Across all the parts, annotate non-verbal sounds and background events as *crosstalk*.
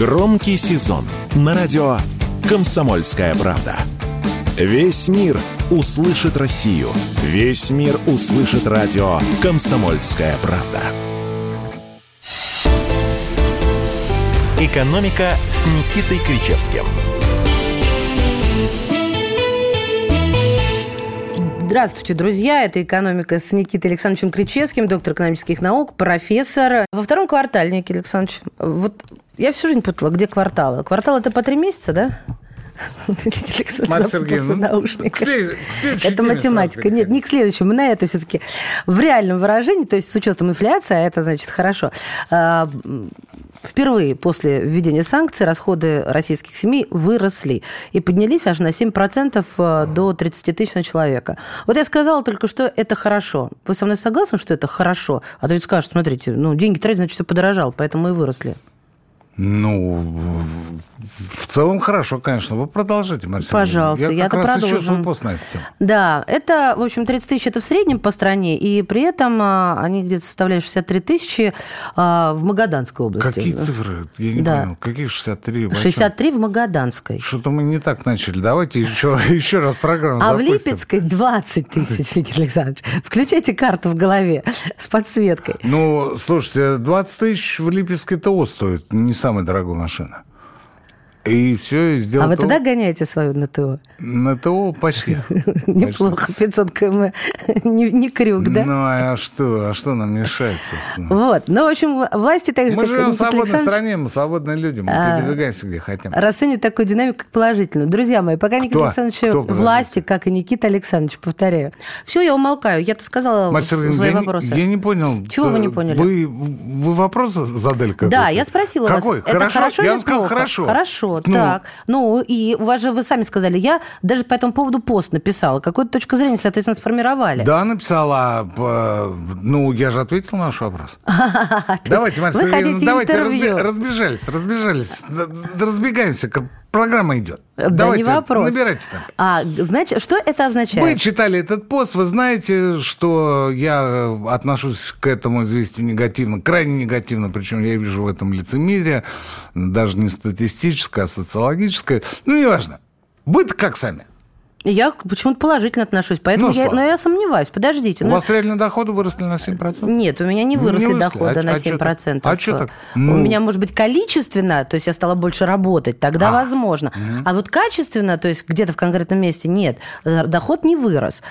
Громкий сезон на радио «Комсомольская правда». Весь мир услышит Россию. Весь мир услышит радио «Комсомольская правда». «Экономика» с Никитой Кричевским – Здравствуйте, друзья. Это «Экономика» с Никитой Александровичем Кричевским, доктор экономических наук, профессор. Во втором квартале, Никита Александрович, вот я всю жизнь путала, где кварталы. Квартал – это по три месяца, да? наушник. Это математика. Нет, не к следующему. На это все-таки в реальном выражении, то есть с учетом инфляции, а это значит хорошо. А, впервые после введения санкций расходы российских семей выросли и поднялись аж на 7% э, до 30 тысяч на человека. Вот я сказала только, что это хорошо. Вы со мной согласны, что это хорошо? А то ведь скажут, смотрите, ну, деньги тратить, значит, все подорожало, поэтому и выросли. Ну, в целом хорошо, конечно. Вы продолжите, Марсель. Пожалуйста, я, я как раз продолжу. еще пост на эту тему. Да, это, в общем, 30 тысяч это в среднем по стране, и при этом а, они где-то составляют 63 тысячи а, в Магаданской области. Какие цифры? Я не да. понял. Какие 63? 63 в Магаданской. Что-то мы не так начали. Давайте еще, *laughs* еще раз программу А запустим. в Липецкой 20 тысяч, Никита Александрович. Включайте карту в голове с подсветкой. Ну, слушайте, 20 тысяч в Липецкой ТО стоит. Не самая дорогая машина. И все, и сделал А вы ТО. туда гоняете свою на ТО? На ТО почти. *laughs* Неплохо, 500 км. *laughs* не, не крюк, да? Ну, а что? А что нам мешает, собственно? Вот. Ну, в общем, власти так же, Мы живем в свободной стране, мы свободные люди, мы а, передвигаемся где хотим. Расценивают такую динамику, как положительную. Друзья мои, пока Никита Александрович власти, как и Никита Александрович, повторяю. Все, я умолкаю. Я-то сказала свои вопросы. Я не понял. Чего вы не поняли? Вы вопрос задали какой-то? Да, я спросила вас. Какой? Хорошо? Я вам сказал хорошо. Хорошо. Вот, ну, так. Ну, и у вас же, вы сами сказали, я даже по этому поводу пост написала. Какую-то точку зрения, соответственно, сформировали. Да, написала. Ну, я же ответил на ваш вопрос. *laughs* Давайте, Сергеевна, давайте разбежались, разбежались. Разбегаемся Программа идет. Да, Давайте, не вопрос. Набирайте там. А, значит, что это означает? Вы читали этот пост, вы знаете, что я отношусь к этому известию негативно, крайне негативно, причем я вижу в этом лицемерие, даже не статистическое, а социологическое. Ну, неважно. Вы-то как сами? Я почему-то положительно отношусь, поэтому ну, я, но я сомневаюсь. Подождите. У ну... вас реально доходы выросли на 7%? Нет, у меня не выросли, не выросли. доходы а, на 7%. А что так? Ну... У меня, может быть, количественно, то есть я стала больше работать, тогда а. возможно. Угу. А вот качественно, то есть где-то в конкретном месте нет, э, доход не вырос.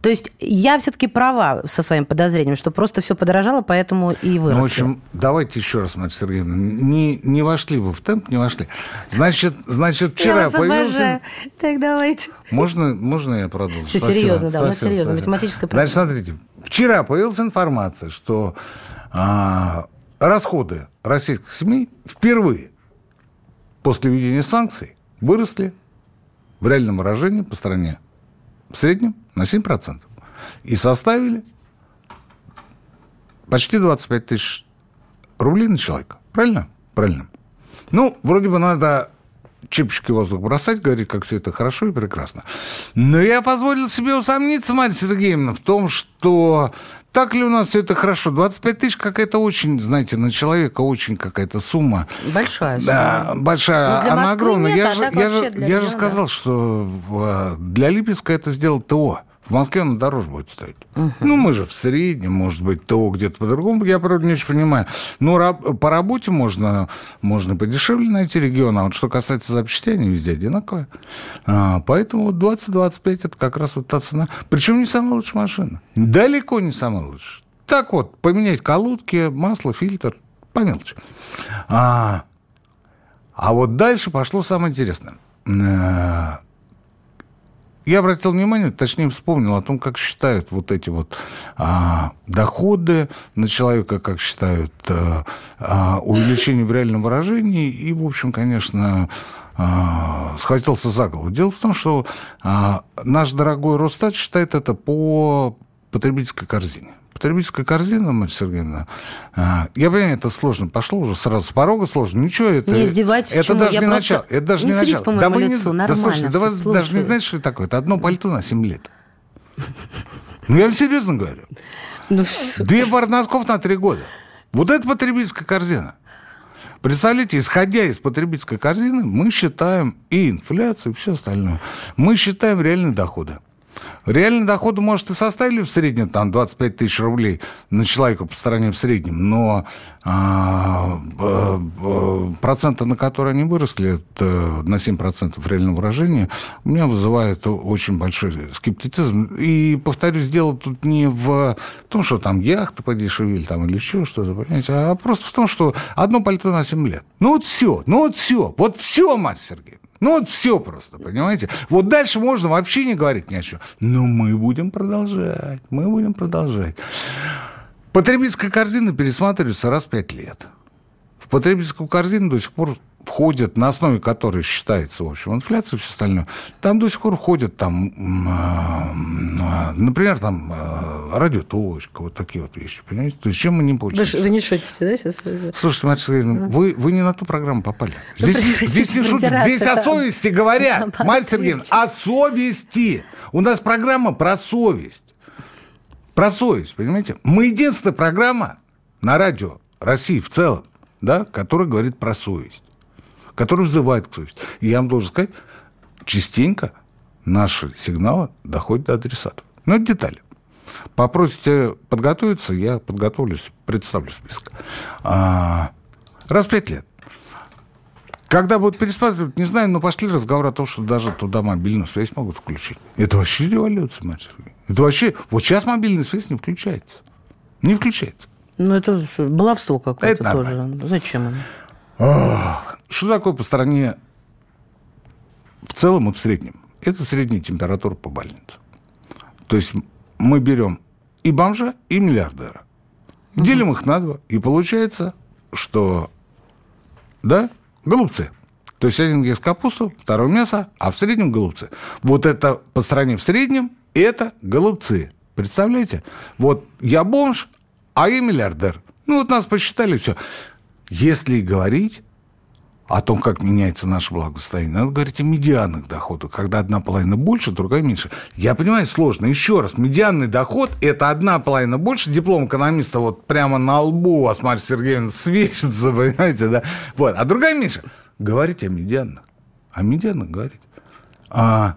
То есть я все-таки права со своим подозрением, что просто все подорожало, поэтому и выросли. Ну, в общем, давайте еще раз, Мария Сергеевна, не, не вошли вы в темп, не вошли. Значит, значит вчера я появился... Так давайте. Можно, можно я продолжу? Все спасибо, серьезно, да, спасибо, серьезно. Спасибо. Математическая проблема. Значит, смотрите, вчера появилась информация, что а, расходы российских семей впервые после введения санкций выросли в реальном выражении по стране в среднем на 7%. И составили почти 25 тысяч рублей на человека. Правильно? Правильно. Ну, вроде бы надо чипчики в воздух бросать, говорить, как все это хорошо и прекрасно. Но я позволил себе усомниться, Марья Сергеевна, в том, что так ли у нас все это хорошо? 25 тысяч какая-то очень, знаете, на человека очень какая-то сумма. Большая сумма. Да, большая. Ну, Она огромная. Нет, я, а же, я, же, я же сказал, что э, для Липецка это сделал ТО. В Москве он дороже будет стоить. Угу. Ну, мы же в среднем, может быть, то где-то по-другому. Я, правда, не очень понимаю. Но раб- по работе можно, можно подешевле найти регион. А вот что касается запчастей, они везде одинаковые. А, поэтому 20-25 это как раз вот та цена. Причем не самая лучшая машина. Далеко не самая лучшая. Так вот, поменять колодки, масло, фильтр, по мелочи. А, а вот дальше пошло самое интересное э, я обратил внимание, точнее вспомнил о том, как считают вот эти вот а, доходы на человека, как считают а, а, увеличение в реальном выражении. И, в общем, конечно, а, схватился за голову. Дело в том, что а, наш дорогой Росстат считает это по потребительской корзине потребительская корзина, Марья Сергеевна, а, я понимаю, это сложно. Пошло уже сразу с порога сложно. Ничего, это... Не издевайтесь, Это даже я не начало. Это даже не, не начало. По да вы лицу, не... Да слушайте, да вы даже не знаете, что это такое. Это одно пальто на 7 лет. Ну, я вам серьезно говорю. Ну, Две пары носков на 3 года. Вот это потребительская корзина. Представляете, исходя из потребительской корзины, мы считаем и инфляцию, и все остальное. Мы считаем реальные доходы. Реальные доходы, может, и составили в среднем там 25 тысяч рублей на человека по стране в среднем, но а, а, проценты, на которые они выросли, это на 7% реального выражения, у меня вызывает очень большой скептицизм. И, повторюсь, дело тут не в том, что там яхты подешевели там, или еще что-то, понимаете, а просто в том, что одно пальто на 7 лет. Ну вот все, ну вот все, вот все, Марья Сергеевна. Ну, вот все просто, понимаете? Вот дальше можно вообще не говорить ни о чем. Но мы будем продолжать, мы будем продолжать. Потребительская корзина пересматривается раз в пять лет. В потребительскую корзину до сих пор входят, на основе которой считается, в общем, инфляция и все остальное, там до сих пор входят, там, а, например, там, а, радиоточка, вот такие вот вещи, понимаете? То есть чем мы не пользуемся? Вы, вы не шутите, да, сейчас? Слушайте, Мария Сергеевна, вы, вы не на ту программу попали. Здесь, здесь не шутят, здесь о совести говорят, Мария Сергеевна, о совести. У нас программа про совесть. Про совесть, понимаете? Мы единственная программа на радио России в целом, да, которая говорит про совесть который взывает к совести. И я вам должен сказать, частенько наши сигналы доходят до адресатов. Но это детали. Попросите подготовиться, я подготовлюсь, представлю список. А, раз в пять лет. Когда будут пересматривать, не знаю, но пошли разговоры о том, что даже туда мобильную связь могут включить. Это вообще революция, мать Это вообще... Вот сейчас мобильная связь не включается. Не включается. Ну, это что, баловство какое-то тоже. Зачем оно? Что такое по стране в целом и в среднем? Это средняя температура по больнице. То есть мы берем и бомжа, и миллиардера. Угу. Делим их на два. И получается, что, да, голубцы. То есть один ест капусту, второй мясо, а в среднем голубцы. Вот это по стране в среднем, это голубцы. Представляете? Вот я бомж, а я миллиардер. Ну вот нас посчитали, все. Если говорить о том, как меняется наше благосостояние, надо говорить о медианных доходах, когда одна половина больше, другая меньше. Я понимаю, сложно. Еще раз, медианный доход – это одна половина больше. Диплом экономиста вот прямо на лбу у вас, Марья Сергеевна, светится, *laughs* понимаете, да? Вот. А другая меньше. Говорить о медианных. О медианных говорить. А,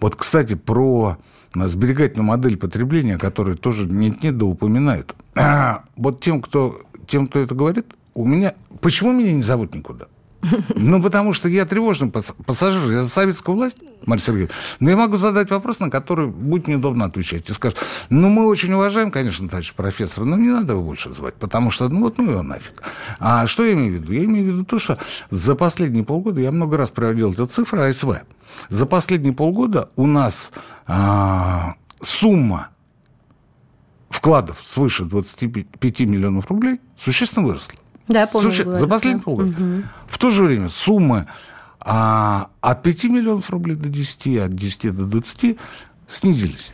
вот, кстати, про сберегательную модель потребления, которую тоже нет-нет да упоминают. А, *clears throat* вот тем, кто тем, кто это говорит, у меня... Почему меня не зовут никуда? Ну, потому что я тревожный пассажир. Я за советскую власть, Марья Сергеевна. Но я могу задать вопрос, на который будет неудобно отвечать. И скажешь, ну, мы очень уважаем, конечно, товарищ профессора, но не надо его больше звать, потому что, ну, вот, ну, его нафиг. А что я имею в виду? Я имею в виду то, что за последние полгода, я много раз приводил эту цифру АСВ, за последние полгода у нас а, сумма вкладов свыше 25 миллионов рублей существенно выросла. Да, я помню. Суще... За последние да. полгода. Угу. В то же время суммы а, от 5 миллионов рублей до 10, от 10 до 20 снизились.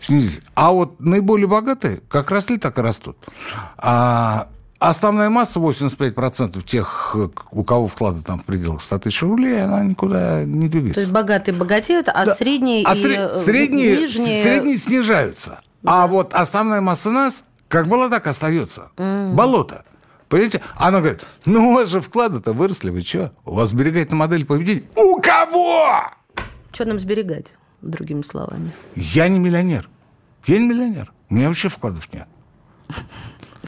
снизились. А вот наиболее богатые как росли, так и растут. А Основная масса, 85% тех, у кого вклады там в пределах 100 тысяч рублей, она никуда не двигается. То есть богатые богатеют, а да. средние а и сред... средние, нижние... средние снижаются. А вот основная масса нас, как была, так остается. Mm. Болото. Понимаете? Она говорит, ну у вас же вклады-то выросли, вы что? У вас сберегательная модель поведения. У кого? Что нам сберегать, другими словами? Я не миллионер. Я не миллионер. У меня вообще вкладов нет.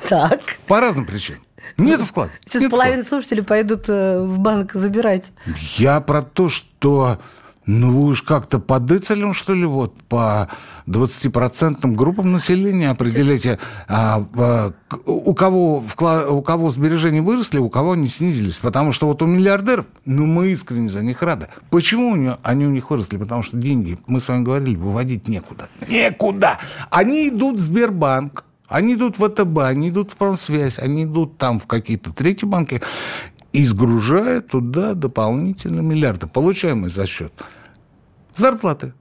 Так. По разным причинам. Нет вкладов. Сейчас половина слушателей пойдут э, в банк забирать. Я про то, что ну, вы уж как-то по децелям, что ли, вот по 20% группам населения определите, а, а, у, кого вклад, у кого сбережения выросли, у кого они снизились. Потому что вот у миллиардеров, ну, мы искренне за них рады. Почему у них, они у них выросли? Потому что деньги, мы с вами говорили, выводить некуда. Некуда! Они идут в Сбербанк, они идут в ВТБ, они идут в Промсвязь, они идут там в какие-то третьи банки и сгружая туда дополнительные миллиарды, получаемые за счет зарплаты,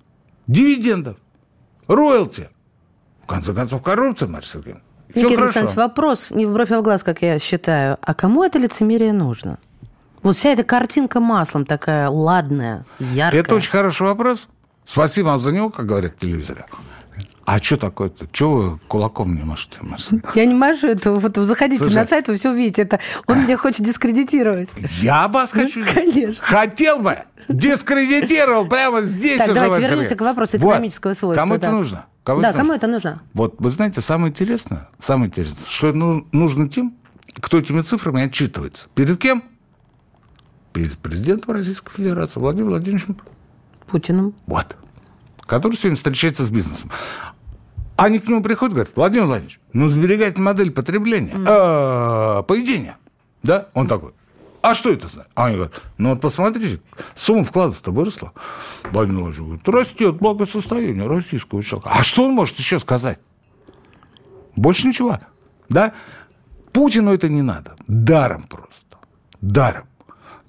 дивидендов, роялти. В конце концов, коррупция, Марья Сергеевна. Все Никита Александрович, вопрос не в бровь, а в глаз, как я считаю. А кому это лицемерие нужно? Вот вся эта картинка маслом такая ладная, яркая. Это очень хороший вопрос. Спасибо вам за него, как говорят в телевизоре. А что такое-то? Чего вы кулаком не машете? Я не машу это. Вот заходите Слушай, на сайт, вы все увидите. Это он меня хочет дискредитировать. Я вас ну, хочу. Конечно. Хотел бы. Дискредитировал прямо здесь. Так, давайте вернемся к вопросу экономического вот. свойства. Кому да. это нужно? Кому да, это кому нужно? это нужно? Вот, вы знаете, самое интересное, самое интересное, что ну, нужно тем, кто этими цифрами отчитывается. Перед кем? Перед президентом Российской Федерации Владимиром Владимировичем Путиным. Вот. Который сегодня встречается с бизнесом. Они к нему приходят говорят, Владимир Владимирович, ну, сберегательная модель потребления, mm. поведения. Да? Он такой, а что это значит? А они говорят, ну вот посмотрите, сумма вкладов-то выросла. Владимир Владимирович говорит, растет благосостояние российского человека. А что он может еще сказать? Больше ничего. Да? Путину это не надо. Даром просто. Даром.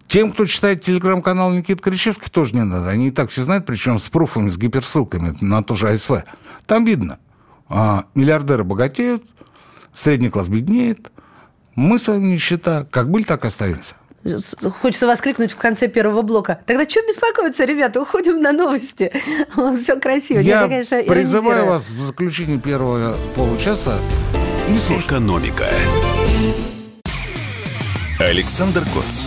Тем, кто читает телеграм-канал Никита Кричевский, тоже не надо. Они и так все знают, причем с пруфами, с гиперссылками на то же АСВ. Там видно – а, миллиардеры богатеют, средний класс беднеет, мы с вами нищета. Как были, так и остаемся. Хочется воскликнуть в конце первого блока. Тогда что беспокоиться, ребята? Уходим на новости. *laughs* Все красиво. Я, Я конечно, призываю вас в заключении первого получаса не слушать. Экономика. Александр Коц.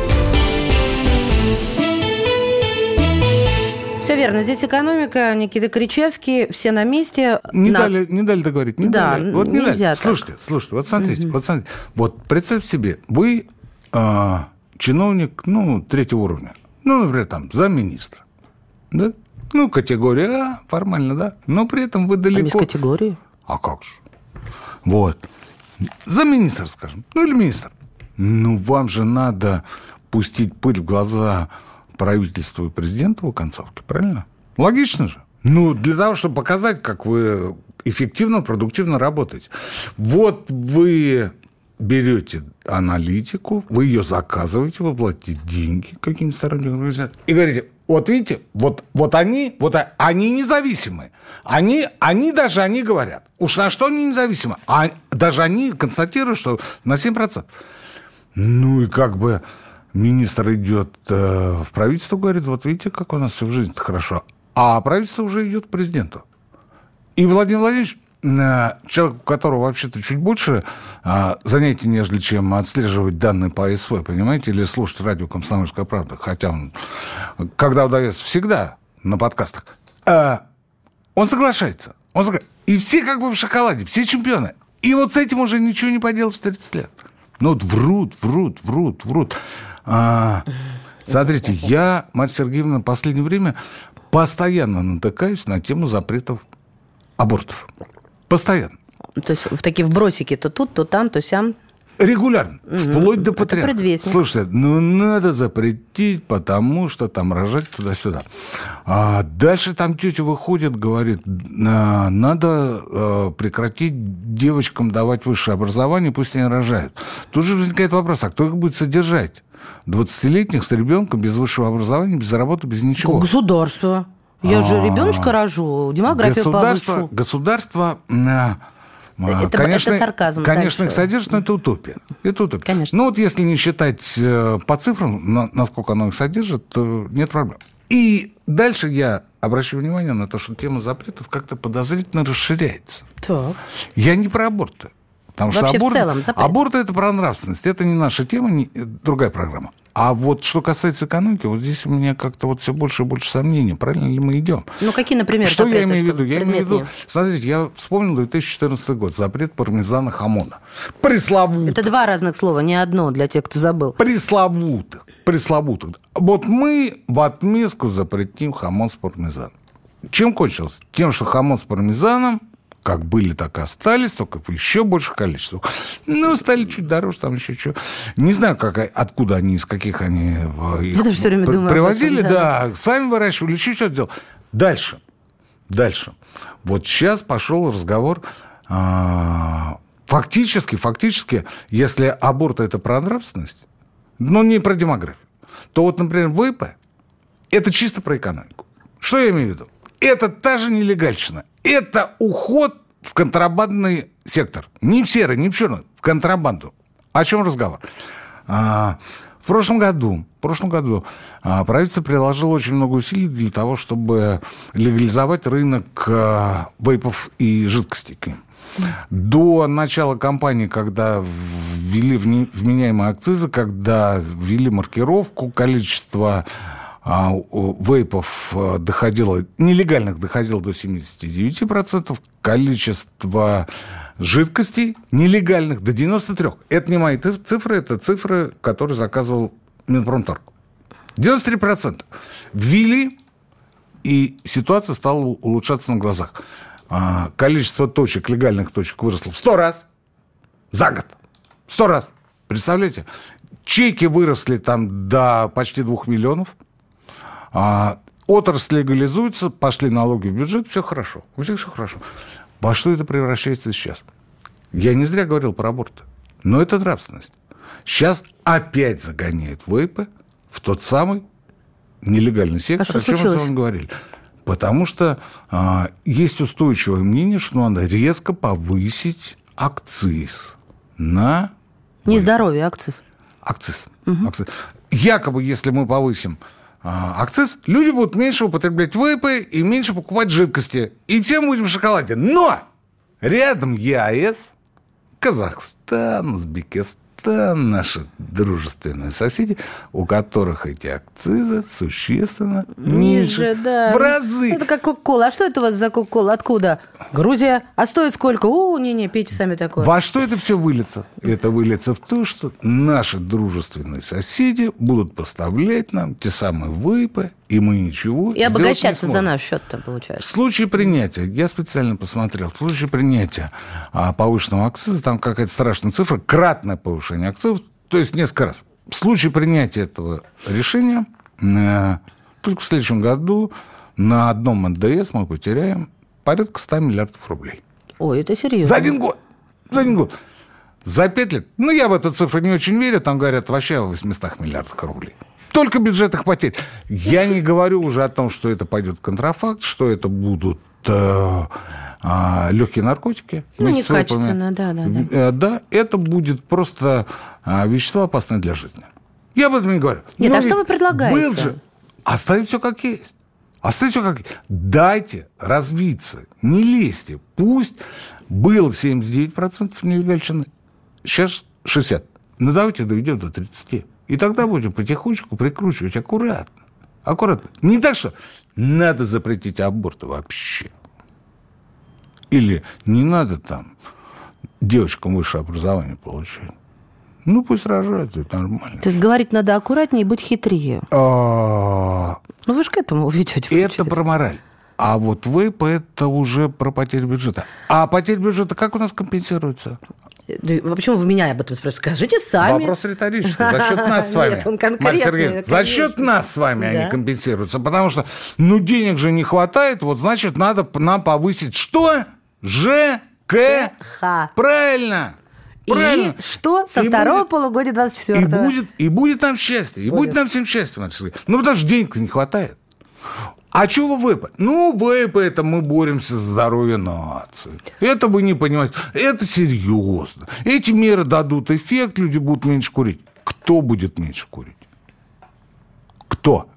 верно. Здесь экономика, Никита Кричевский, все на месте. Не, на... дали, не дали договорить. Не да, дали. Вот не нельзя дали. Так. Слушайте, слушайте, вот смотрите, угу. вот смотрите. Вот представь себе, вы э, чиновник, ну, третьего уровня. Ну, например, там, замминистра. Да? Ну, категория А, формально, да. Но при этом вы далеко... А без категории? А как же? Вот. Замминистр, скажем. Ну, или министр. Ну, вам же надо пустить пыль в глаза правительству и президенту в концовке, правильно? Логично же. Ну, для того, чтобы показать, как вы эффективно, продуктивно работаете. Вот вы берете аналитику, вы ее заказываете, вы платите деньги каким-то сторонним организациям, и говорите, вот видите, вот, вот они, вот они независимы. Они, они даже они говорят. Уж на что они независимы? А даже они констатируют, что на 7%. Ну и как бы министр идет э, в правительство, говорит, вот видите, как у нас все в жизни хорошо. А правительство уже идет к президенту. И Владимир Владимирович, э, человек, у которого вообще-то чуть больше э, занятий, нежели чем отслеживать данные по СВ, понимаете, или слушать радио «Комсомольская правда», хотя он, когда удается, всегда на подкастах, он соглашается. Он соглашается. И все как бы в шоколаде, все чемпионы. И вот с этим уже ничего не поделать в 30 лет. Ну вот врут, врут, врут, врут. А, смотрите, я, Марья Сергеевна, в последнее время постоянно натыкаюсь на тему запретов абортов. Постоянно. То есть в такие вбросики то тут, то там, то сям. Регулярно, угу. вплоть до патриарха. Слушайте, ну надо запретить, потому что там рожать туда-сюда. А дальше там тетя выходит, говорит, надо э, прекратить девочкам давать высшее образование, пусть они рожают. Тут же возникает вопрос, а кто их будет содержать? 20-летних с ребенком без высшего образования, без работы, без ничего. Государство. Я же а. ребеночка рожу, демографию государство, повышу. Государство это, конечно, это сарказм. Конечно, их содержит, но это утопия. Это утопия. Конечно. Ну вот если не считать э, по цифрам, насколько оно их содержит, то нет проблем. И дальше я обращаю внимание на то, что тема запретов как-то подозрительно расширяется. Так. Я не про аборты. Потому Вообще что аборт, в целом аборт это про нравственность. Это не наша тема, не, другая программа. А вот что касается экономики, вот здесь у меня как-то вот все больше и больше сомнений, правильно ли мы идем. Ну, какие, например, Что запреты, я имею в виду? Я имею в виду, смотрите, я вспомнил 2014 год, запрет пармезана хамона. Пресловутый. Это два разных слова, не одно для тех, кто забыл. Пресловутых. Пресловутых. Вот мы в отместку запретим хамон с пармезаном. Чем кончилось? Тем, что хамон с пармезаном как были, так и остались, только в еще больших количествах. Ну, стали чуть дороже, там еще что. Не знаю, как, откуда они, из каких они э, их Я все время думаю привозили. Этом, да. да, сами выращивали, еще что-то делал. Дальше. Дальше. Вот сейчас пошел разговор а, фактически, фактически, если аборт это про нравственность, но не про демографию, то вот, например, ВП это чисто про экономику. Что я имею в виду? Это та же нелегальщина. Это уход в контрабандный сектор. Не в серый, не в черный, в контрабанду. О чем разговор? А, в прошлом году, в прошлом году а, правительство приложило очень много усилий для того, чтобы легализовать рынок а, вейпов и жидкостей. До начала кампании, когда ввели вменяемые акцизы, когда ввели маркировку, количество вейпов доходило, нелегальных доходило до 79%, количество жидкостей нелегальных до 93. Это не мои цифры, это цифры, которые заказывал Минпромторг. 93%. Ввели, и ситуация стала улучшаться на глазах. А, количество точек, легальных точек выросло в 100 раз за год. 100 раз. Представляете? Чеки выросли там до почти 2 миллионов. А, отрасль легализуется, пошли налоги в бюджет, все хорошо. У всех все хорошо. Во что это превращается сейчас? Я не зря говорил про аборт. Но это нравственность. Сейчас опять загоняет ВЭП в тот самый нелегальный сектор, а о чем мы с вами говорили. Потому что а, есть устойчивое мнение, что надо резко повысить акциз на... Не здоровье, акциз. Акциз. Угу. акциз. Якобы, если мы повысим акциз, люди будут меньше употреблять вейпы и меньше покупать жидкости. И тем будем в шоколаде. Но рядом ЕАЭС, Казахстан, Узбекистан, это наши дружественные соседи, у которых эти акцизы существенно ниже, ниже да. в разы. Это как Кока-Кола. А что это у вас за Кока-Кола? Откуда? Грузия. А стоит сколько? О, не-не, пейте сами такое. Во что это все выльется? Это выльется в то, что наши дружественные соседи будут поставлять нам те самые выпы, и мы ничего И обогащаться за наш счет там получается. В случае принятия, я специально посмотрел, в случае принятия а, повышенного акциза, там какая-то страшная цифра, кратное повышение акцизов, то есть несколько раз. В случае принятия этого решения э, только в следующем году на одном НДС мы потеряем порядка 100 миллиардов рублей. Ой, это серьезно. За один год. За один год. За пять лет. Ну, я в эту цифру не очень верю. Там говорят вообще о 800 миллиардах рублей. Только бюджетных потерь. Я не говорю уже о том, что это пойдет контрафакт, что это будут э, э, легкие наркотики. Ну, некачественно, да, да, да. Э, да, это будет просто э, вещество опасное для жизни. Я об этом не говорю. Нет, Но а что вы предлагаете? Был же. Оставить все как есть. Оставить все как есть. Дайте развиться. Не лезьте. Пусть был 79% нелегальщины, сейчас 60%. Ну, давайте доведем до 30%. И тогда будем потихонечку прикручивать аккуратно. Аккуратно. Не так, что надо запретить аборты вообще. Или не надо там девочкам высшее образование получать. Ну, пусть рожают, это нормально. То есть говорить надо аккуратнее и быть хитрее. А... Ну, вы же к этому ведете. Это про мораль. А вот вейп – это уже про потерю бюджета. А потеря бюджета как у нас компенсируется? Почему вы меня об этом спрашиваете? Скажите сами. Вопрос риторический. За счет нас с *laughs* вами. Нет, он конкретный. За счет нас с вами они компенсируются. Потому что, ну, денег же не хватает, вот, значит, надо нам повысить что? ЖКХ. Правильно. Правильно. И что со и второго будет, полугодия 24 и будет, и будет нам счастье. И будет, будет нам всем счастье. Ну, потому что денег не хватает. А чего ВЭП? Ну, ВЭП это мы боремся за здоровье нации. Это вы не понимаете. Это серьезно. Эти меры дадут эффект, люди будут меньше курить. Кто будет меньше курить? Кто?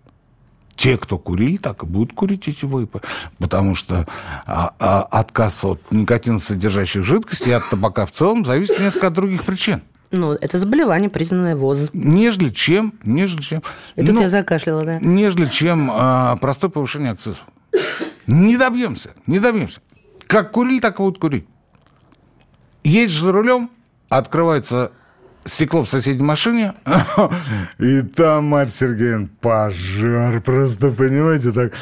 Те, кто курили, так и будут курить эти вейпы. Потому что а, а, отказ от никотиносодержащих жидкостей и от табака в целом зависит несколько от других причин. Ну, это заболевание, признанное ВОЗ. Нежели чем, нежели чем... Это ну, тебя закашляло, да? Нежели чем а, простое повышение акцизов. Не добьемся, не добьемся. Как курили, так и будут курить. Едешь за рулем, открывается стекло в соседней машине, *laughs* и там, Марья Сергеевна, пожар просто, понимаете, так...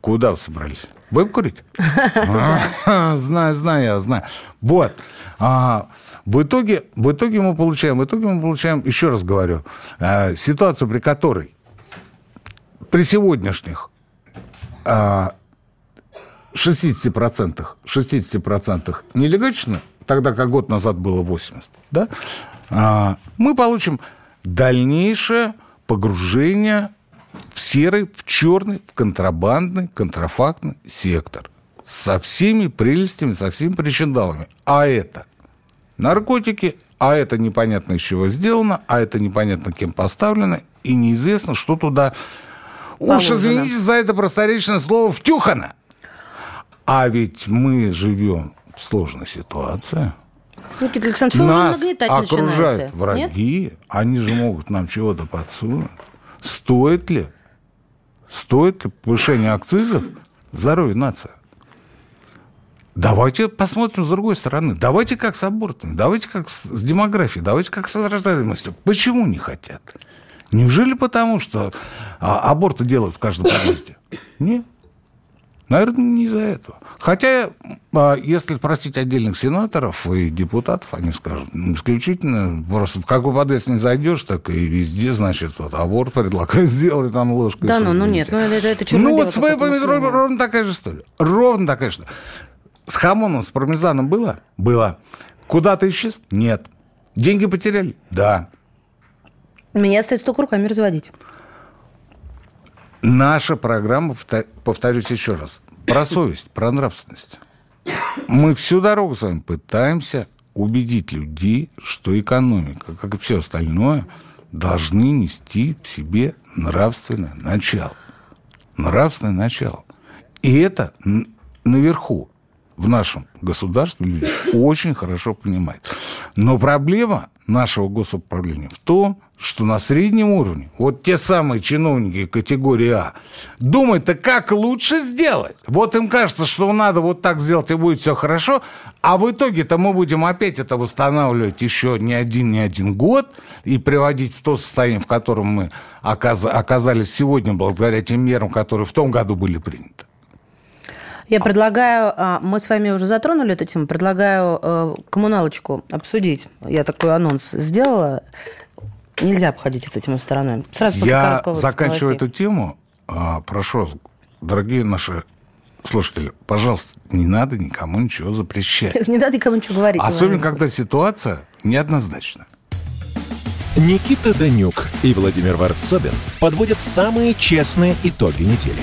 Куда вы собрались? Вы курить? *laughs* *laughs* Знаю, знаю, я знаю. Вот. В, итоге, в итоге мы получаем, в итоге мы получаем, еще раз говорю, а, ситуацию, при которой при сегодняшних а, 60%, 60% нелегально, тогда как год назад было 80%, да, а, мы получим дальнейшее погружение в серый, в черный, в контрабандный, контрафактный сектор. Со всеми прелестями, со всеми причиндалами. А это наркотики, а это непонятно из чего сделано, а это непонятно кем поставлено, и неизвестно, что туда... Положено. Уж извините за это просторечное слово «втюхано». А ведь мы живем в сложной ситуации. Никита Александрович, Нас окружают враги, Нет? они же могут нам чего-то подсунуть. Стоит ли? Стоит ли повышение акцизов здоровье нации? Давайте посмотрим с другой стороны. Давайте как с абортами, давайте как с демографией, давайте как с рождаемостью. Почему не хотят? Неужели потому, что а, аборты делают в каждом подъезде? *coughs* Нет. Наверное, не из-за этого. Хотя, а, если спросить отдельных сенаторов и депутатов, они скажут, исключительно, просто в какой подъезд не зайдешь, так и везде, значит, вот аборт предлагают *laughs* сделать там ложкой. Да, ну, ну нет, ну это, это Ну вот с вейпами ровно такая же история. Ровно такая же. С хамоном, с пармезаном было? Было. Куда ты исчез? Нет. Деньги потеряли? Да. Меня остается только руками разводить. Наша программа, повторюсь еще раз, про совесть, про нравственность. Мы всю дорогу с вами пытаемся убедить людей, что экономика, как и все остальное, должны нести в себе нравственное начало. Нравственное начало. И это наверху, в нашем государстве, люди очень хорошо понимают. Но проблема нашего госуправления в том, что на среднем уровне вот те самые чиновники категории А думают-то, как лучше сделать. Вот им кажется, что надо вот так сделать, и будет все хорошо, а в итоге-то мы будем опять это восстанавливать еще не один, не один год и приводить в то состояние, в котором мы оказались сегодня благодаря тем мерам, которые в том году были приняты. Я предлагаю, а, мы с вами уже затронули эту тему, предлагаю э, коммуналочку обсудить. Я такой анонс сделала. Нельзя обходить с этим стороной. Сразу после Я заканчиваю эту тему. А, прошу, дорогие наши слушатели, пожалуйста, не надо никому ничего запрещать. *laughs* Не надо никому ничего говорить. Особенно, когда ситуация неоднозначна. Никита Данюк и Владимир Варсобин подводят самые честные итоги недели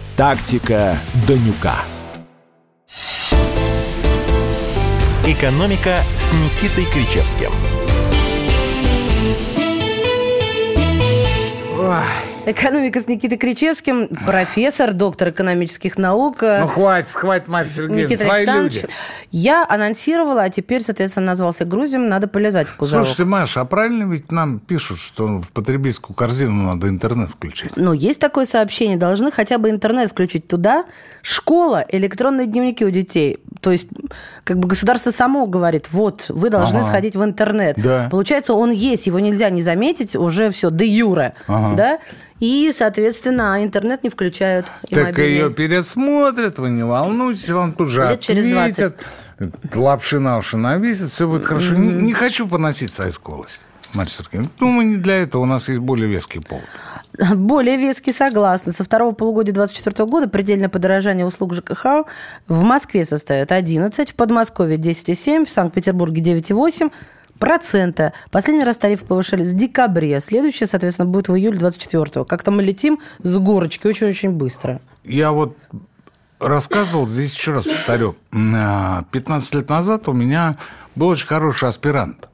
«Тактика Данюка». «Экономика» с Никитой Кричевским. Ой. Экономика с Никитой Кричевским, профессор, доктор экономических наук. Ну, хватит, хватит, Марья Сергеевна, Никита свои люди. Я анонсировала, а теперь, соответственно, назвался Грузием, надо полезать в кузов. Слушайте, Маша, а правильно ведь нам пишут, что в потребительскую корзину надо интернет включить? Ну, есть такое сообщение, должны хотя бы интернет включить туда. Школа, электронные дневники у детей. То есть, как бы государство само говорит, вот, вы должны ага. сходить в интернет. Да. Получается, он есть, его нельзя не заметить, уже все, де юре, ага. Да? И, соответственно, интернет не включают. И так мобильный. ее пересмотрят, вы не волнуйтесь, вам тут же Лет ответят. Лапши на уши навесят, все будет хорошо. Mm-hmm. Не, не хочу поносить советскую власть. Марья Сергеевна, думаю, не для этого у нас есть более веский повод. Более веский, согласна. Со второго полугодия 2024 года предельное подорожание услуг ЖКХ в Москве составит 11, в Подмосковье 10,7, в Санкт-Петербурге 9,8, процента. Последний раз тарифы повышались в декабре. Следующее, соответственно, будет в июле 24-го. Как-то мы летим с горочки очень-очень быстро. Я вот рассказывал, здесь еще раз повторю. 15 лет назад у меня был очень хороший аспирант,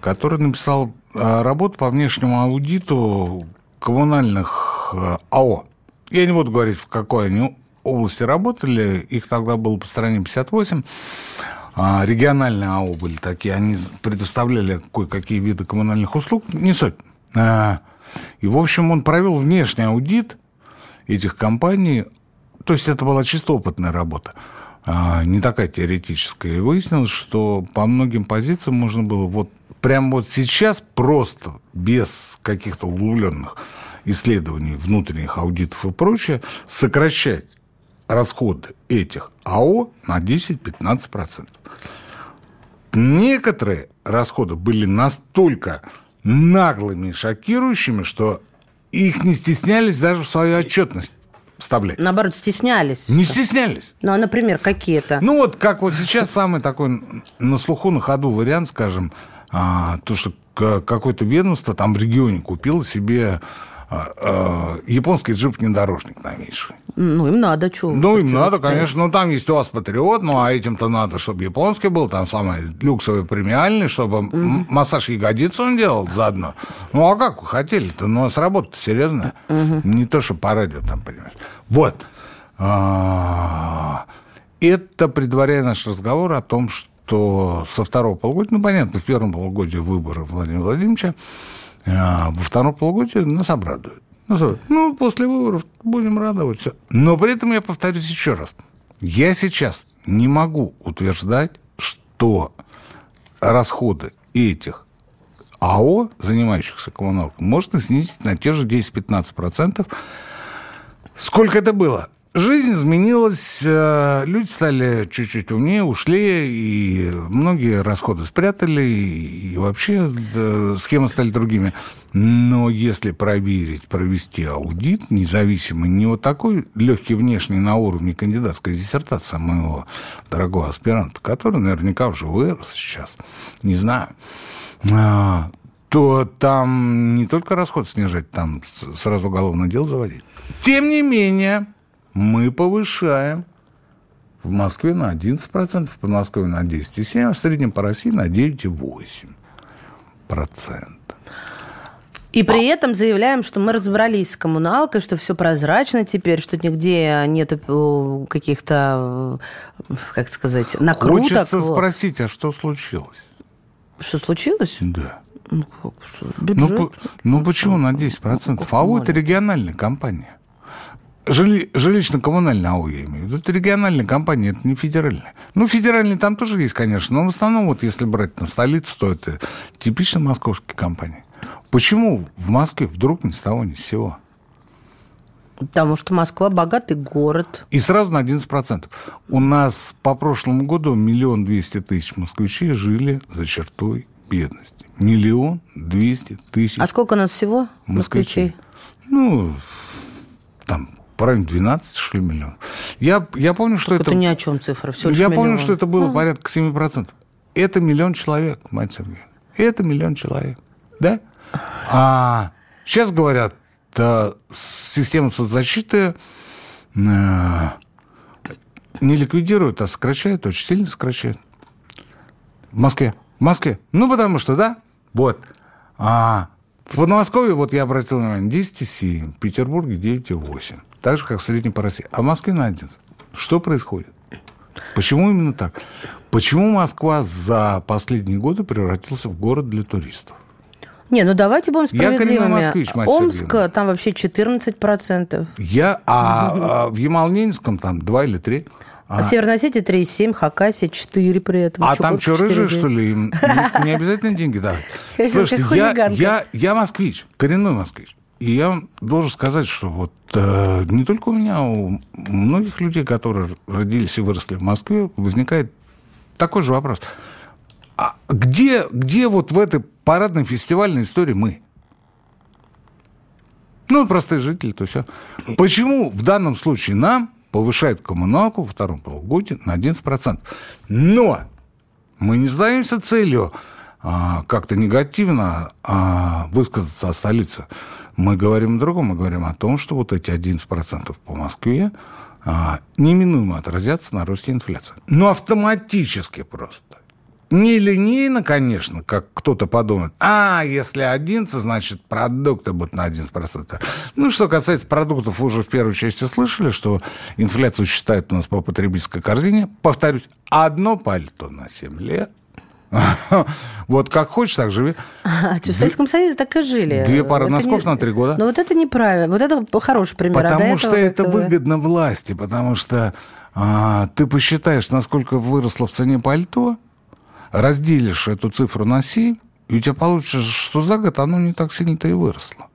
который написал а, работу по внешнему аудиту коммунальных а, АО. Я не буду говорить, в какой они области работали. Их тогда было по стране 58. А, региональные АО были такие, они предоставляли кое-какие виды коммунальных услуг, не суть. А, и, в общем, он провел внешний аудит этих компаний, то есть это была чисто опытная работа. а, не такая теоретическая. И выяснилось, что по многим позициям можно было вот прямо вот сейчас просто без каких-то углубленных исследований, внутренних аудитов и прочее, сокращать расходы этих АО на 10-15%. Некоторые расходы были настолько наглыми и шокирующими, что их не стеснялись даже в свою отчетность вставлять. Наоборот, стеснялись. Не стеснялись. Ну, а, например, какие-то? Ну, вот как вот сейчас самый такой на слуху, на ходу вариант, скажем, а, то, что какое-то ведомство там в регионе купило себе а, а, японский джип-внедорожник новейший. Ну, им надо, что? Ну, им надо, конечно. Ну, там есть у вас Патриот, ну, а этим-то надо, чтобы японский был, там самый люксовый премиальный, чтобы mm-hmm. массаж ягодиц он делал заодно. Ну, а как вы хотели-то? Ну, а с работы серьезно. Mm-hmm. Не то, что по радио там, понимаешь. Вот. Это предваряет наш разговор о том, что со второго полугодия, ну, понятно, в первом полугодии выборы Владимира Владимировича, а во втором полугодии нас обрадуют. Ну, ну, после выборов будем радовать. Все. Но при этом я повторюсь еще раз. Я сейчас не могу утверждать, что расходы этих АО, занимающихся коммуналкой, можно снизить на те же 10-15%. Сколько это было? Жизнь изменилась, э, люди стали чуть-чуть умнее, ушли, и многие расходы спрятали, и вообще схемы стали другими. Но если проверить, провести аудит независимый, не вот такой легкий внешний на уровне кандидатской диссертации моего дорогого аспиранта, который наверняка уже вырос сейчас, не знаю, а, то там не только расход снижать, там сразу уголовное дело заводить. Тем не менее, мы повышаем в Москве на 11%, в Подмосковье на 10,7%, а в среднем по России на 9,8%. И при этом заявляем, что мы разобрались с коммуналкой, что все прозрачно теперь, что нигде нет э, каких-то, э, как сказать, накруток. Хочется вот. спросить, а что случилось? Что случилось? Да. Ну, как, что, ну, ну почему на 10%? АО – это региональная компания. Жили, жилищно-коммунальная АО, я имею в виду. Это региональная компания, это не федеральная. Ну, федеральные там тоже есть, конечно, но в основном, вот если брать там столицу, то это типично московские компании. Почему в Москве вдруг ни с того ни с сего? Потому что Москва богатый город. И сразу на 11%. У нас по прошлому году миллион двести тысяч москвичей жили за чертой бедности. Миллион двести тысяч. А сколько у нас всего москвичей? москвичей? Ну, там в районе 12, что ли, миллионов. Я, я помню, что так это... Это ни о чем цифра, все Я помню, что это было а. порядка 7%. Это миллион человек, мать Сергеевна. Это миллион человек. Да? А сейчас говорят, да, систему соцзащиты э, не ликвидируют, а сокращают, очень сильно сокращают. В Москве. В Москве. Ну, потому что, да, вот. А в Подмосковье, вот я обратил внимание, 10,7, в Петербурге 9,8 так же, как в среднем по России. А в Москве на 11. Что происходит? Почему именно так? Почему Москва за последние годы превратился в город для туристов? Не, ну давайте будем справедливыми. Я коренной москвич, Омск, там вообще 14%. Я, а, а в Ямал-Ненецком там 2 или 3. А, а Северной Осетии 3,7, Хакасия 4 при этом. А там что, рыжие, что ли? Им не, не обязательно деньги давать. *laughs* Слушайте, я, я, я москвич, коренной москвич. И я должен сказать, что вот э, не только у меня, у многих людей, которые родились и выросли в Москве, возникает такой же вопрос. А где, где вот в этой парадной фестивальной истории мы? Ну, простые жители, то все. Почему в данном случае нам повышают коммуналку во втором полугодии на 11%? Но мы не сдаемся целью а, как-то негативно а, высказаться о столице мы говорим о другом, мы говорим о том, что вот эти 11% по Москве а, неминуемо отразятся на росте инфляции. Но автоматически просто. Не линейно, конечно, как кто-то подумает. А, если 11, значит, продукты будут на 11%. Ну, что касается продуктов, вы уже в первой части слышали, что инфляцию считают у нас по потребительской корзине. Повторюсь, одно пальто на 7 лет Вот как хочешь, так живи. А, в Советском Союзе так и жили. Две пары это носков не... на три года. Но вот это неправильно. Вот это хороший пример. А потому а что это этого... выгодно власти, потому что а, ты посчитаешь, насколько выросло в цене пальто, разделишь эту цифру на 7, и у тебя получится, что за год оно не так сильно-то и выросло.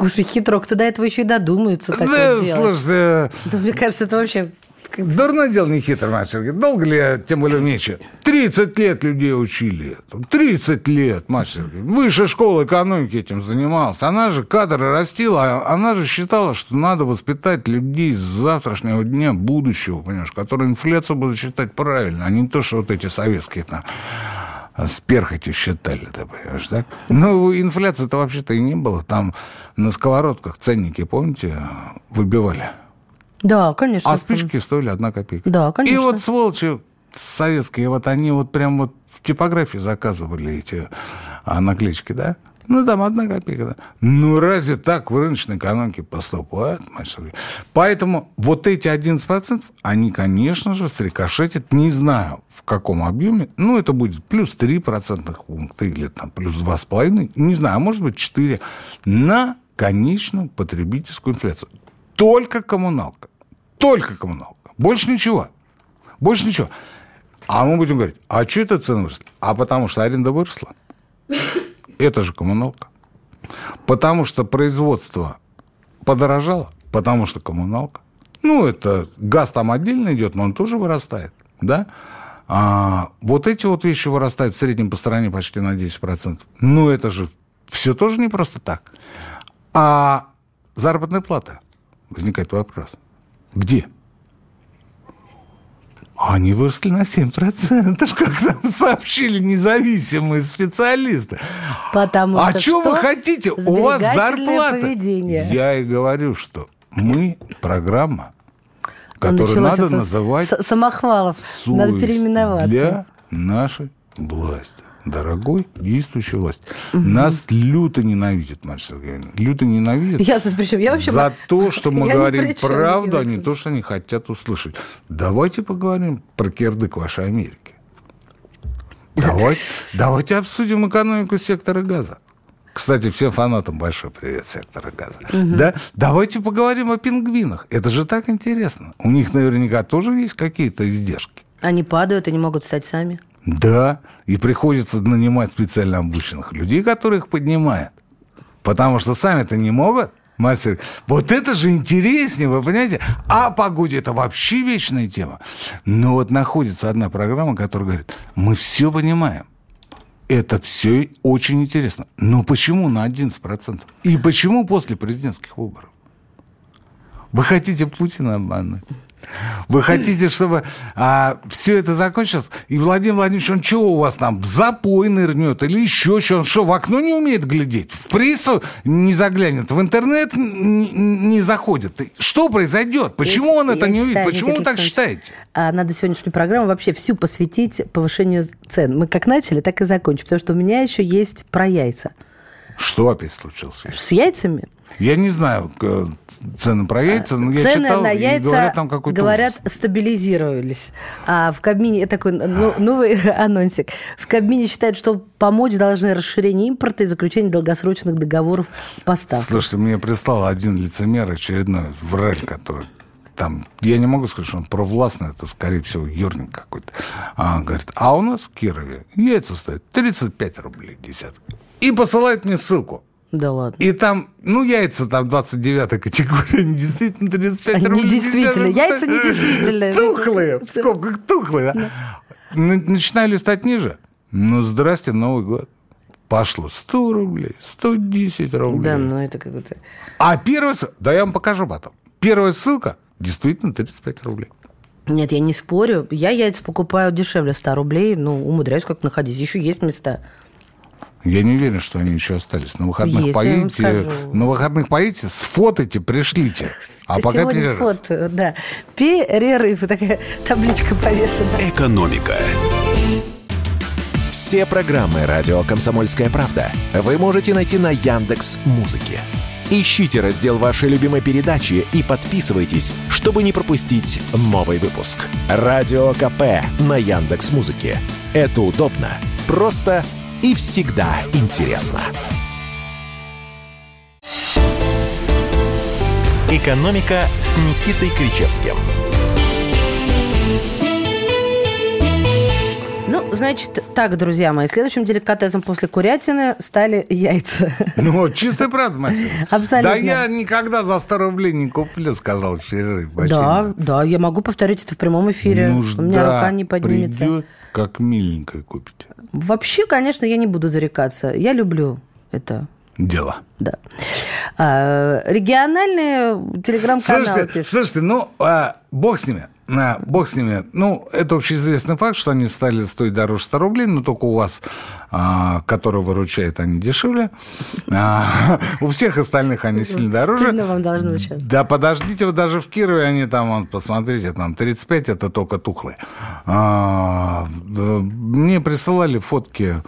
Господи, хитро, кто до этого еще и додумается так да, делать. слушайте... Да, мне кажется, это вообще Дурное дело не хитро, мастер. Долго ли я, тем более умнее? 30 лет людей учили этому. 30 лет, мастер. Высшая школа экономики этим занималась. Она же кадры растила, а она же считала, что надо воспитать людей с завтрашнего дня будущего, понимаешь, которые инфляцию будут считать правильно, а не то, что вот эти советские там с перхотью считали, ты понимаешь, так? Ну, инфляции-то вообще-то и не было. Там на сковородках ценники, помните, выбивали. Да, конечно. А спички стоили одна копейка. Да, конечно. И вот сволочи советские, вот они вот прям вот в типографии заказывали эти а, наклеечки, да? Ну, там одна копейка, да. Ну, разве так в рыночной экономике поступают? Поэтому вот эти 11%, они, конечно же, срикошетят, не знаю, в каком объеме. Ну, это будет плюс 3 процентных пункта или там плюс 2,5, не знаю, а может быть 4, на конечную потребительскую инфляцию. Только коммуналка. Только коммуналка. Больше ничего. Больше ничего. А мы будем говорить, а что это цены выросли? А потому что аренда выросла. *laughs* Это же коммуналка. Потому что производство подорожало, потому что коммуналка. Ну, это газ там отдельно идет, но он тоже вырастает, да? А, вот эти вот вещи вырастают в среднем по стране почти на 10%. Ну, это же все тоже не просто так. А заработная плата, возникает вопрос – где? Они выросли на 7%, как нам сообщили независимые специалисты. Потому а что, что вы хотите? У вас зарплата. Поведение. Я и говорю, что мы программа, которую надо называть... Самохвалов. Надо переименоваться. Для нашей власти дорогой действующей власти. Угу. Нас люто ненавидят, Марья Сергеевна. Люто ненавидят я тут причем, я вообще... за то, что *laughs* мы говорим правду, а не то, что они хотят услышать. Давайте поговорим про кирдык вашей Америки. Давайте, давайте обсудим экономику сектора газа. Кстати, всем фанатам большой привет сектора газа. Угу. Да? Давайте поговорим о пингвинах. Это же так интересно. У них наверняка тоже есть какие-то издержки. Они падают и не могут встать сами. Да, и приходится нанимать специально обученных людей, которые их поднимают. Потому что сами-то не могут. Мастер, вот это же интереснее, вы понимаете? А погоде это вообще вечная тема. Но вот находится одна программа, которая говорит, мы все понимаем. Это все очень интересно. Но почему на 11%? И почему после президентских выборов? Вы хотите Путина обмануть? Вы хотите, чтобы а, все это закончилось? И Владимир Владимирович, он чего у вас там, в запой нырнет или еще что? Он что, в окно не умеет глядеть? В прессу не заглянет? В интернет не, заходит? Что произойдет? Почему я, он это не увидит? Почему вы так считаете? А надо сегодняшнюю программу вообще всю посвятить повышению цен. Мы как начали, так и закончим. Потому что у меня еще есть про яйца. Что опять случилось? С яйцами? Я не знаю цены про яйца, но я цены читал, на яйца, говорят, там какой-то Говорят, ужас. стабилизировались. А в Кабмине, такой ну, новый *laughs* анонсик, в Кабмине считают, что помочь должны расширение импорта и заключение долгосрочных договоров поставок. Слушайте, мне прислал один лицемер очередной, враль, который там, я не могу сказать, что он провластный, это, скорее всего, юрник какой-то. А, говорит, а у нас в Кирове яйца стоят 35 рублей десятка. И посылает мне ссылку. Да ладно. И там, ну, яйца там 29 категория, они действительно 35 они рублей. Недействительно. Яйца недействительные. *laughs* Тухлые, в скобках тухлые. Да? Начинаю листать ниже. Ну, здрасте, Новый год. Пошло 100 рублей, 110 рублей. Да, ну это как-то... А первая ссылка, да я вам покажу потом. Первая ссылка действительно 35 рублей. Нет, я не спорю. Я яйца покупаю дешевле 100 рублей, ну, умудряюсь как находить. Еще есть места. Я не уверен, что они еще остались. На выходных Есть, поедете, на выходных поедете, сфотайте, пришлите. А пока Сегодня перерыв. сфотаю, да. Перерыв, такая табличка повешена. Экономика. Все программы радио Комсомольская правда вы можете найти на Яндекс Музыке. Ищите раздел вашей любимой передачи и подписывайтесь, чтобы не пропустить новый выпуск. Радио КП на Яндекс Музыке. Это удобно, просто и всегда интересно. «Экономика» с Никитой Кричевским – значит, так, друзья мои, следующим деликатесом после курятины стали яйца. Ну, чистая правда, Максим. Абсолютно. Да я никогда за 100 рублей не куплю, сказал перерыв. Да, да, я могу повторить это в прямом эфире. Нужда У меня рука не поднимется. Придет, как миленькая купите. Вообще, конечно, я не буду зарекаться. Я люблю это дело. Да. А, региональные телеграм-каналы слушайте, пишут. Слушайте, ну, а, бог с ними. А, бог с ними. Ну, это общеизвестный факт, что они стали стоить дороже 100 рублей, но только у вас, а, который выручает, они дешевле. А, у всех остальных они сильно дороже. Стыдно вам должно сейчас. Да, подождите, вот даже в Кирове они там, вот, посмотрите, там 35, это только тухлые. А, мне присылали фотки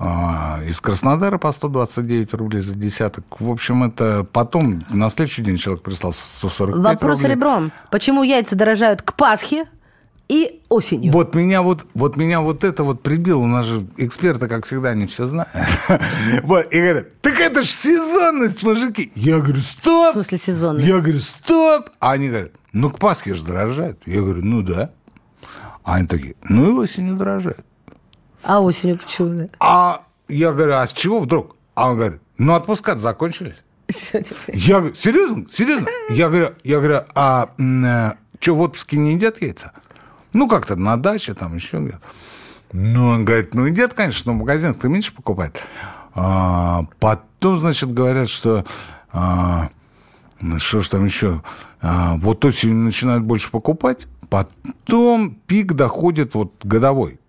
из Краснодара по 129 рублей за десяток. В общем, это потом, на следующий день человек прислал 145 Вопрос рублей. ребром. Почему яйца дорожают к Пасхе, и осенью. Вот меня вот, вот меня вот это вот прибило. У нас же эксперты, как всегда, они все знают. Вот, и говорят, так это же сезонность, мужики. Я говорю, стоп. В смысле сезонность? Я говорю, стоп. А они говорят, ну к Пасхе же дорожают. Я говорю, ну да. А они такие, ну и осенью дорожают. А осенью почему? А я говорю, а с чего вдруг? А он говорит, ну отпуска закончились. Я говорю, серьезно? Серьезно? Я говорю, я говорю а э, что, в отпуске не едят яйца? Ну, как-то на даче, там еще где-то. Ну, он говорит, ну, едят, конечно, но в магазинах ты меньше покупает. А, потом, значит, говорят, что... А, что ж там еще? А, вот осенью начинают больше покупать, потом пик доходит вот годовой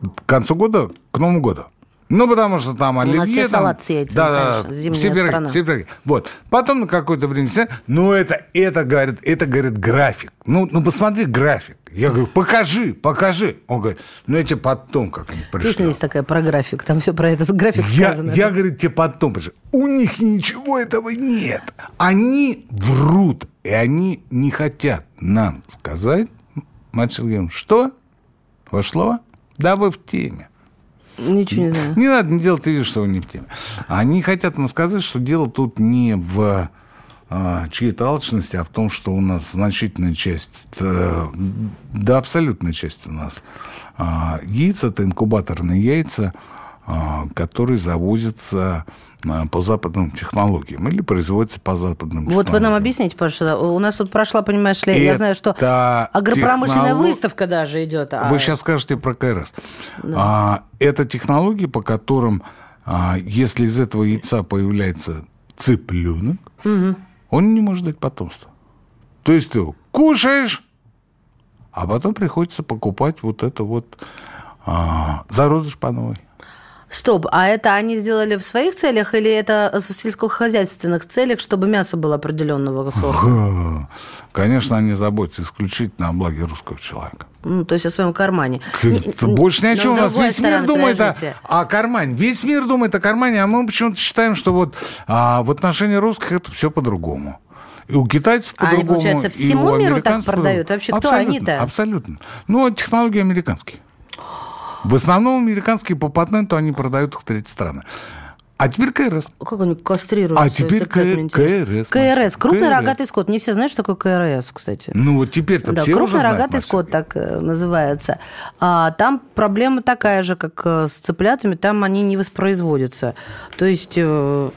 к концу года, к Новому году. Ну, потому что там оливье... У нас все там, салат с яйцами, да, конечно, зимняя все пироги, страна. Все пироги. Вот. Потом на какое-то время... Ну, это, это, говорит, это, говорит, график. Ну, ну, посмотри график. Я говорю, покажи, покажи. Он говорит, ну, я тебе потом как-нибудь пришлю. Песня есть такая про график, там все про это график я, сказано. Я, говорит, тебе потом пришлю. У них ничего этого нет. Они врут, и они не хотят нам сказать, мать Сергеевна, что? Ваше слово? Да вы в теме. Ничего не знаю. Не надо не делать вид, что вы не в теме. Они хотят нам сказать, что дело тут не в а, чьей-то алчности, а в том, что у нас значительная часть, да, да абсолютная часть у нас а, яиц, это инкубаторные яйца, а, которые завозятся по западным технологиям или производится по западным вот технологиям. Вот вы нам объясните, пожалуйста. У нас тут прошла, понимаешь ли, Это я знаю, что агропромышленная технолог... выставка даже идет. А... Вы сейчас скажете про КРС. Да. А, это технологии, по которым, а, если из этого яйца появляется цыпленок, угу. он не может дать потомство. То есть ты его кушаешь, а потом приходится покупать вот это вот а, зародыш по новой. Стоп, а это они сделали в своих целях или это в сельскохозяйственных целях, чтобы мясо было определенного сорта? Конечно, они заботятся исключительно о благе русского человека. Ну, то есть о своем кармане. Больше ни о чем. У нас весь мир думает о, о кармане. Весь мир думает о кармане, а мы почему-то считаем, что вот а, в отношении русских это все по-другому. И у китайцев по-другому. Они, получается, всему миру так продают? Вообще, кто они-то? Абсолютно. Ну, технологии американские. В основном американские по патенту они продают их в третьи страны. А теперь КРС. Как они кастрируют? А теперь К- КРС. КРС. Крупный КРС. рогатый скот. Не все знают, что такое КРС, кстати. Ну, вот теперь-то да, все крупный уже рогатый скот так э, называется. А, там проблема такая же, как э, с цыплятами. Там они не воспроизводятся. То есть... Э,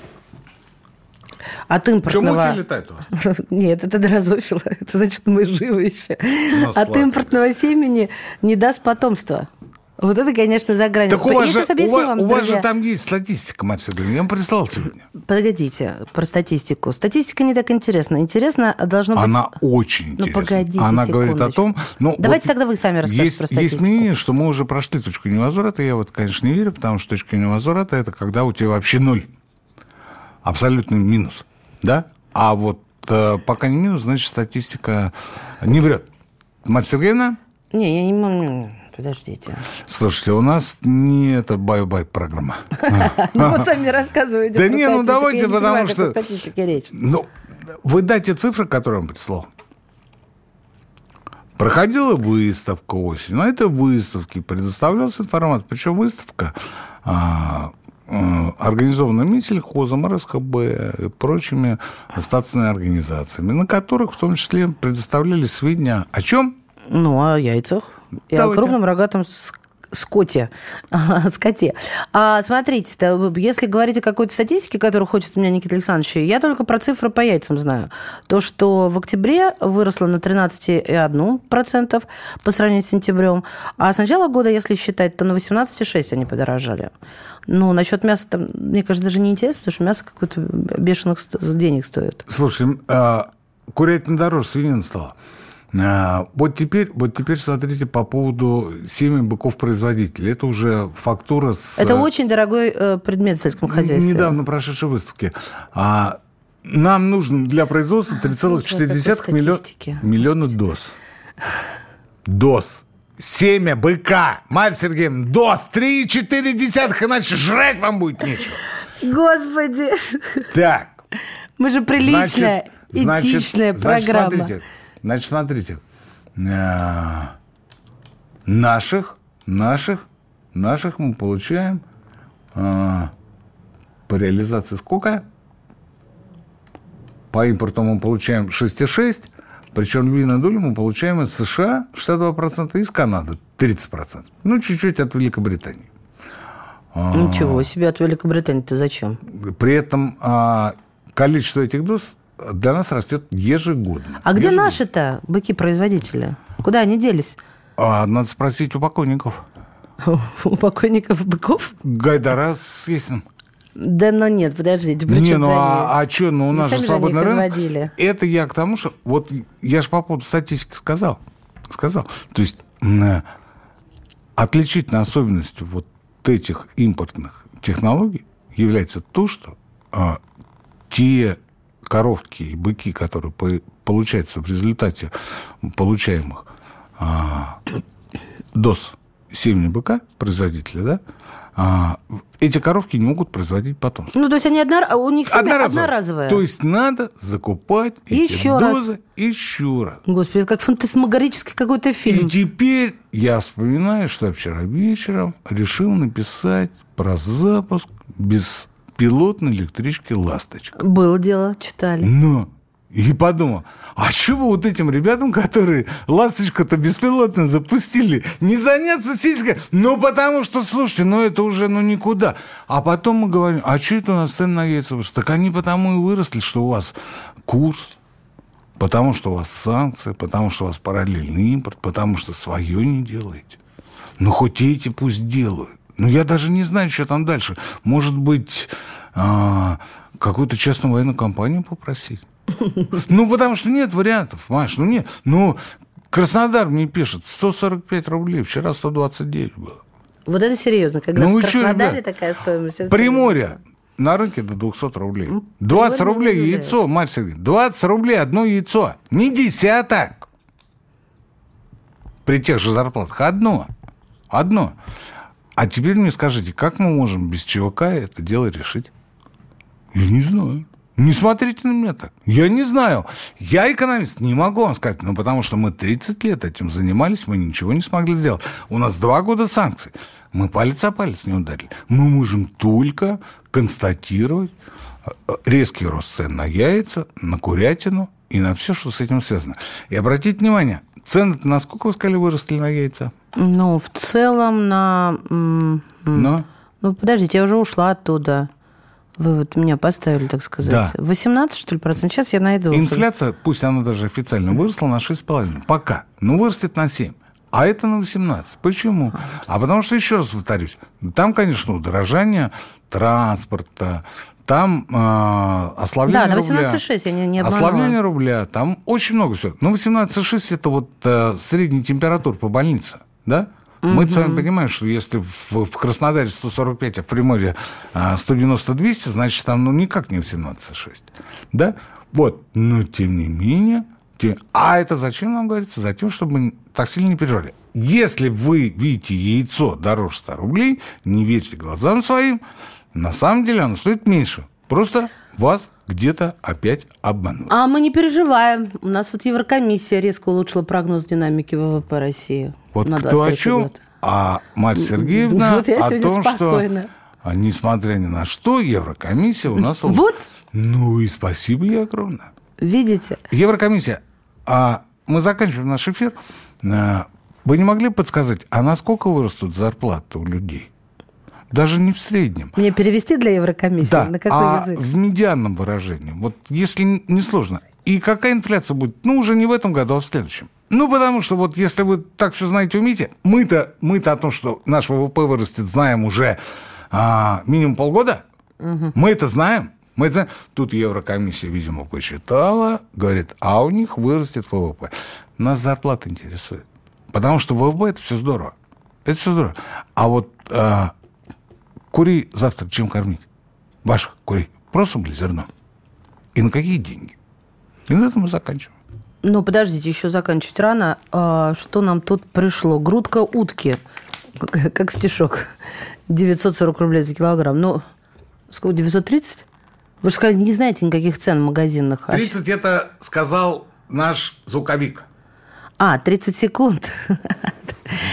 от импортного... Что, летают у вас? *laughs* Нет, это дрозофила. *laughs* Это значит, мы живы еще. Ну, От импортного семени не даст потомства. Вот это, конечно, за гранью. Так у вас, же, у, вам, у вас же там есть статистика, Сергеевна. Я вам прислал сегодня. Погодите, про статистику. Статистика не так интересна. Интересно должно быть... Она очень ну, интересна. Ну, погодите Она секундочку. говорит о том... Ну, Давайте вот тогда вы сами расскажете есть, про статистику. Есть мнение, что мы уже прошли точку невозврата. Я вот, конечно, не верю, потому что точка невозврата – это когда у тебя вообще ноль. Абсолютный минус. Да? А вот э, пока не минус, значит, статистика не врет. Мать Сергеевна? Не, я не могу. Подождите. Слушайте, у нас не это бай-бай программа. *laughs* Ну вот сами рассказываете. Да не, ну давайте, потому что... Ну, вы дайте цифры, которые он прислал. Проходила выставка осенью. На этой выставке предоставлялась информация. Причем выставка а, а, организована Минсельхозом, РСХБ и прочими статусными организациями, на которых в том числе предоставляли сведения о чем? Ну, о яйцах. И Давайте. о крупном рогатом скоте, *laughs* скоте. А, смотрите, если говорить о какой-то статистике, которую хочет у меня Никита Александрович, я только про цифры по яйцам знаю. То, что в октябре выросло на 13,1% по сравнению с сентябрем, а с начала года, если считать, то на 18,6% они подорожали. Ну, насчет мяса, там, мне кажется, даже не интересно, потому что мясо какое-то бешеных денег стоит. Слушай, а, курятина дороже, свинина стала. А, вот теперь, вот теперь смотрите по поводу семян быков-производителей. Это уже фактура с... Это очень дорогой э, предмет в сельском хозяйстве. Недавно прошедшей выставки. А нам нужно для производства 3,4 миллиона, миллиона доз. Доз. Семя быка. Марья Сергеевна, доз. 3,4, иначе жрать вам будет нечего. Господи. Так. Мы же приличная, значит, этичная значит, программа. Значит, смотрите, Значит, смотрите, э, наших, наших, наших мы получаем э, по реализации сколько? По импорту мы получаем 6,6, причем львиную долю мы получаем из США 62%, из Канады 30%. Ну, чуть-чуть от Великобритании. А, Ничего себе, от Великобритании-то зачем? При этом а, количество этих доз для нас растет ежегодно. А где наши-то быки-производители? Куда они делись? А, надо спросить у покойников. *laughs* У покойников быков? Гайдара с Есин. Да, но нет, подождите. Не, ну а, а что, ну у нас же свободный рынок. Это я к тому, что... Вот я же по поводу статистики сказал. Сказал. То есть э, отличительной особенностью вот этих импортных технологий является то, что а, те коровки и быки, которые получаются в результате получаемых а, доз семени быка, производителя, да, а, эти коровки не могут производить потомство. Ну, то есть они одно, у них семя одноразовые. одноразовые. То есть надо закупать еще эти дозы раз. еще раз. Господи, это как фантасмагорический какой-то фильм. И теперь я вспоминаю, что я вчера вечером решил написать про запуск без пилотной электрички «Ласточка». Было дело, читали. Но и подумал, а чего вот этим ребятам, которые ласточку-то беспилотно запустили, не заняться сиськой? Ну, потому что, слушайте, ну это уже ну никуда. А потом мы говорим, а что это у нас цены на яйца? Так они потому и выросли, что у вас курс, потому что у вас санкции, потому что у вас параллельный импорт, потому что свое не делаете. Ну, хоть эти пусть делают. Ну, я даже не знаю, что там дальше. Может быть, а, какую-то частную военную компанию попросить? *laughs* Ну, потому что нет вариантов, Маш, ну нет. Ну, Краснодар мне пишет, 145 рублей, вчера 129 было. Вот это серьезно, когда ну, в Краснодаре что, такая стоимость. Приморье на рынке до 200 рублей. 20 ну, рублей яйцо, Марь Сергеевна, 20 рублей одно яйцо, не десяток. При тех же зарплатах одно. Одно. А теперь мне скажите, как мы можем без ЧВК это дело решить? Я не знаю. Не смотрите на меня так. Я не знаю. Я экономист, не могу вам сказать. Ну, потому что мы 30 лет этим занимались, мы ничего не смогли сделать. У нас два года санкций. Мы палец о палец не ударили. Мы можем только констатировать э, резкий рост цен на яйца, на курятину и на все, что с этим связано. И обратите внимание, цены на сколько, вы сказали, выросли на яйца? Ну, в целом на... Но? Ну, подождите, я уже ушла оттуда. Вы вот меня поставили, так сказать. Да. 18, что ли, процентов? Сейчас я найду. Инфляция, пусть она даже официально выросла на 6,5. Пока. Ну, вырастет на 7. А это на 18. Почему? А потому что, еще раз повторюсь, там, конечно, удорожание транспорта, там э, ослабление да, рубля. Да, на 18,6 я не, не Ослабление рубля, там очень много всего. Ну, 18,6 это вот э, средняя температура по больнице, да? Мы с вами понимаем, что если в, в Краснодаре 145, а в Приморье 190-200, а, значит, там ну никак не 18,6. Да? Вот. Но тем не менее... Тем... А это зачем нам говорится? Затем, чтобы мы так сильно не переживали. если вы видите яйцо дороже 100 рублей, не верьте глазам своим, на самом деле оно стоит меньше. Просто вас где-то опять обманут. А мы не переживаем. У нас вот Еврокомиссия резко улучшила прогноз динамики ВВП России. Вот на кто о чем? Год. А Марья Сергеевна вот о том, спокойна. что несмотря ни на что, Еврокомиссия у нас... Вот. Ну и спасибо ей огромное. Видите? Еврокомиссия. А мы заканчиваем наш эфир. А, вы не могли подсказать, а насколько вырастут зарплаты у людей? Даже не в среднем. Мне перевести для Еврокомиссии? Да, На какой а язык? в медианном выражении. Вот если не сложно. И какая инфляция будет? Ну, уже не в этом году, а в следующем. Ну, потому что вот если вы так все знаете, умеете, мы-то, мы-то о том, что наш ВВП вырастет, знаем уже а, минимум полгода. Угу. Мы это знаем. Мы это знаем. Тут Еврокомиссия, видимо, посчитала, говорит, а у них вырастет ВВП. Нас зарплата интересует. Потому что ВВП это все здорово. Это все здорово. А вот а, курей завтра чем кормить? Ваших курей. Просто или зерно? И на какие деньги? И на этом мы заканчиваем. Ну, подождите, еще заканчивать рано. А, что нам тут пришло? Грудка утки, как стишок. 940 рублей за килограмм. Ну, сколько, 930? Вы же сказали, не знаете никаких цен в магазинах. 30 а... это сказал наш звуковик. А, 30 секунд. *laughs*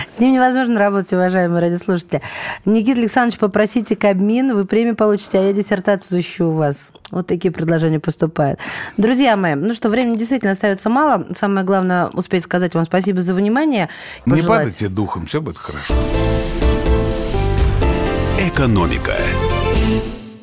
С ним невозможно работать, уважаемые радиослушатели. Никита Александрович, попросите Кабмин, вы премию получите, а я диссертацию защищу у вас. Вот такие предложения поступают. Друзья мои, ну что, времени действительно остается мало. Самое главное успеть сказать вам спасибо за внимание. Не падайте духом, все будет хорошо. Экономика.